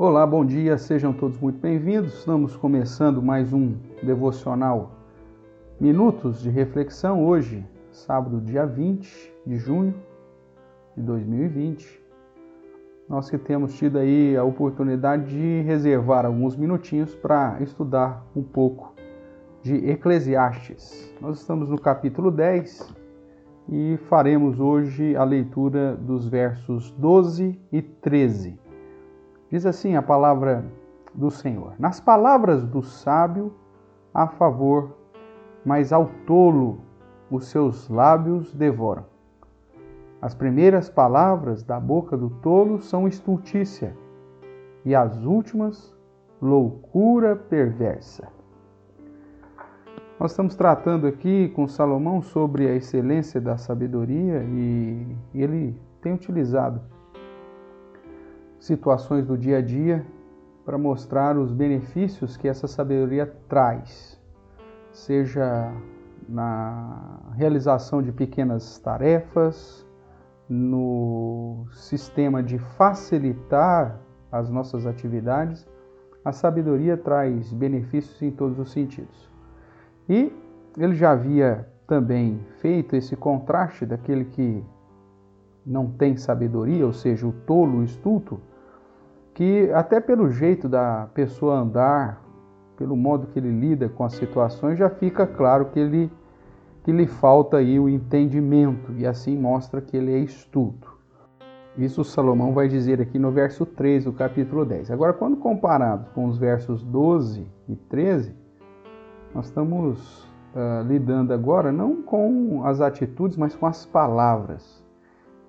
Olá, bom dia, sejam todos muito bem-vindos. Estamos começando mais um devocional Minutos de Reflexão hoje, sábado, dia 20 de junho de 2020. Nós que temos tido aí a oportunidade de reservar alguns minutinhos para estudar um pouco de Eclesiastes. Nós estamos no capítulo 10 e faremos hoje a leitura dos versos 12 e 13. Diz assim a palavra do Senhor: Nas palavras do sábio há favor, mas ao tolo os seus lábios devoram. As primeiras palavras da boca do tolo são estultícia, e as últimas, loucura perversa. Nós estamos tratando aqui com Salomão sobre a excelência da sabedoria e ele tem utilizado situações do dia a dia para mostrar os benefícios que essa sabedoria traz, seja na realização de pequenas tarefas, no sistema de facilitar as nossas atividades, a sabedoria traz benefícios em todos os sentidos. E ele já havia também feito esse contraste daquele que não tem sabedoria, ou seja, o tolo, o estulto, que até pelo jeito da pessoa andar, pelo modo que ele lida com as situações, já fica claro que ele que lhe falta aí o entendimento e assim mostra que ele é estulto. Isso Salomão vai dizer aqui no verso 3 do capítulo 10. Agora, quando comparado com os versos 12 e 13, nós estamos uh, lidando agora não com as atitudes, mas com as palavras.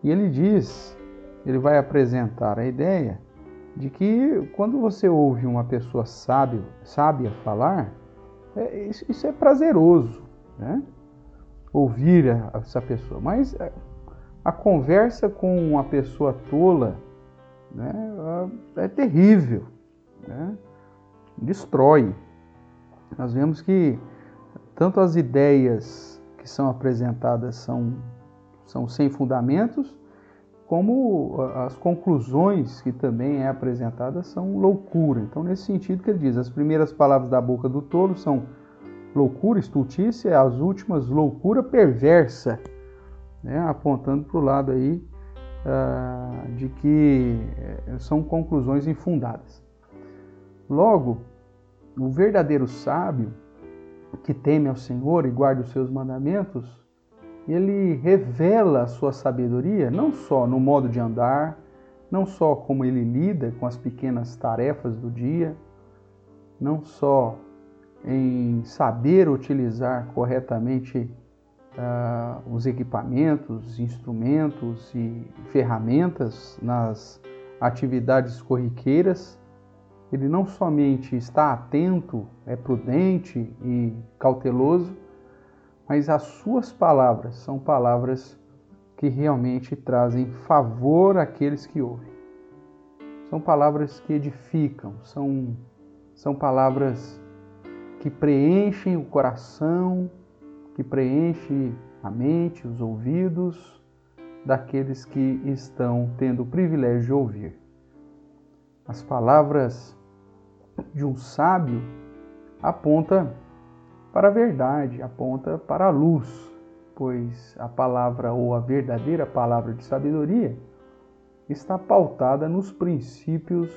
E ele diz, ele vai apresentar a ideia de que quando você ouve uma pessoa sábio, sábia falar, é, isso, isso, é prazeroso, né? Ouvir a, essa pessoa. Mas a, é, a, conversa com uma pessoa tola né, é terrível, né? destrói. Nós vemos que tanto as ideias que são apresentadas são, são sem fundamentos, como as conclusões que também é apresentadas são loucura. Então, nesse sentido que ele diz, as primeiras palavras da boca do tolo são loucura, estultícia, as últimas loucura perversa, né? apontando para o lado aí uh, de que eh, são conclusões infundadas. Logo, o verdadeiro sábio que teme ao Senhor e guarda os seus mandamentos ele revela a sua sabedoria não só no modo de andar, não só como ele lida com as pequenas tarefas do dia, não só em saber utilizar corretamente uh, os equipamentos, instrumentos e ferramentas nas atividades corriqueiras, ele não somente está atento, é prudente e cauteloso, mas as suas palavras são palavras que realmente trazem favor àqueles que ouvem. São palavras que edificam, são, são palavras que preenchem o coração, que preenchem a mente, os ouvidos daqueles que estão tendo o privilégio de ouvir. As palavras de um sábio apontam para a verdade, aponta para a luz, pois a palavra ou a verdadeira palavra de sabedoria está pautada nos princípios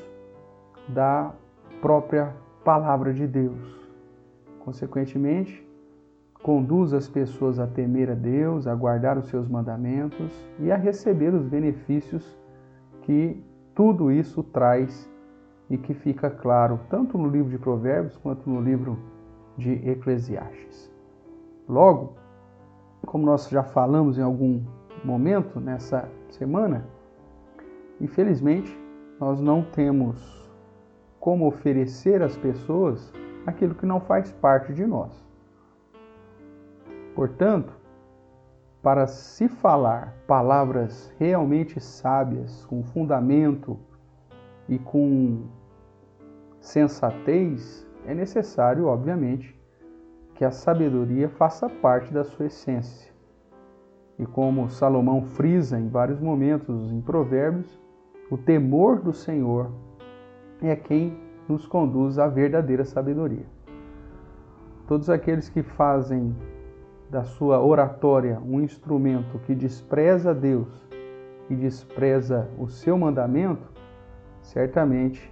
da própria palavra de Deus. Consequentemente, conduz as pessoas a temer a Deus, a guardar os seus mandamentos e a receber os benefícios que tudo isso traz e que fica claro tanto no livro de Provérbios quanto no livro de Eclesiastes. Logo, como nós já falamos em algum momento nessa semana, infelizmente nós não temos como oferecer às pessoas aquilo que não faz parte de nós. Portanto, para se falar palavras realmente sábias, com fundamento e com sensatez, é necessário, obviamente, que a sabedoria faça parte da sua essência. E como Salomão frisa em vários momentos em Provérbios, o temor do Senhor é quem nos conduz à verdadeira sabedoria. Todos aqueles que fazem da sua oratória um instrumento que despreza Deus e despreza o seu mandamento, certamente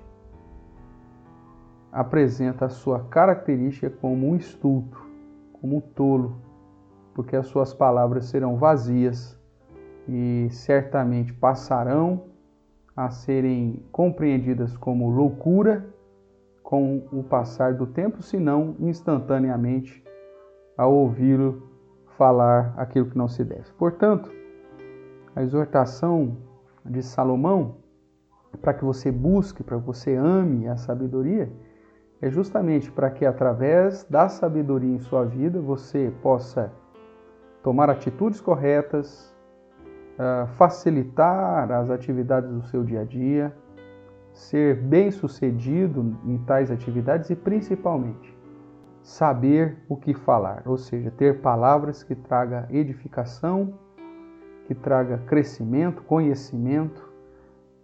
apresenta a sua característica como um estulto, como um tolo, porque as suas palavras serão vazias e certamente passarão a serem compreendidas como loucura com o passar do tempo, senão instantaneamente ao ouvi-lo falar aquilo que não se deve. Portanto, a exortação de Salomão para que você busque, para que você ame a sabedoria, é justamente para que através da sabedoria em sua vida você possa tomar atitudes corretas, ah, facilitar as atividades do seu dia a dia, ser bem sucedido em tais atividades e principalmente saber o que falar, ou seja, ter palavras que traga edificação, que traga crescimento, conhecimento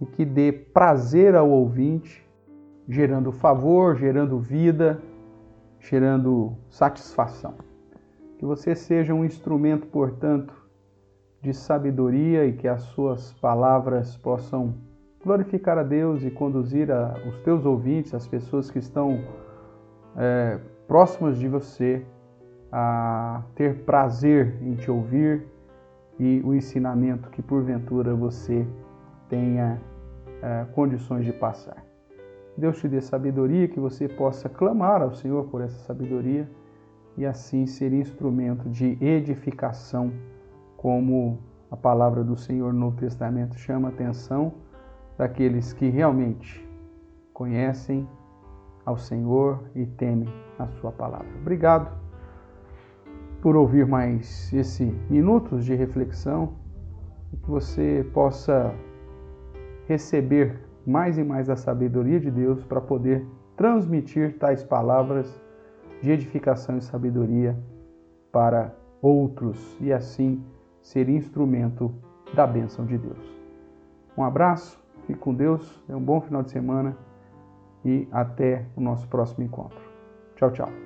e que dê prazer ao ouvinte, gerando favor, gerando vida, gerando satisfação. Que você seja um instrumento, portanto, de sabedoria e que as suas palavras possam glorificar a Deus e conduzir a, os teus ouvintes, as pessoas que estão é, próximas de você, a ter prazer em te ouvir e o ensinamento que porventura você tenha é, condições de passar. Deus te dê sabedoria, que você possa clamar ao Senhor por essa sabedoria e assim ser instrumento de edificação, como a palavra do Senhor no Testamento chama a atenção daqueles que realmente conhecem ao Senhor e temem a sua palavra. Obrigado por ouvir mais esse minutos de reflexão e que você possa receber mais e mais a sabedoria de Deus para poder transmitir tais palavras de edificação e sabedoria para outros e assim ser instrumento da bênção de Deus. Um abraço, fique com Deus, é um bom final de semana e até o nosso próximo encontro. Tchau, tchau.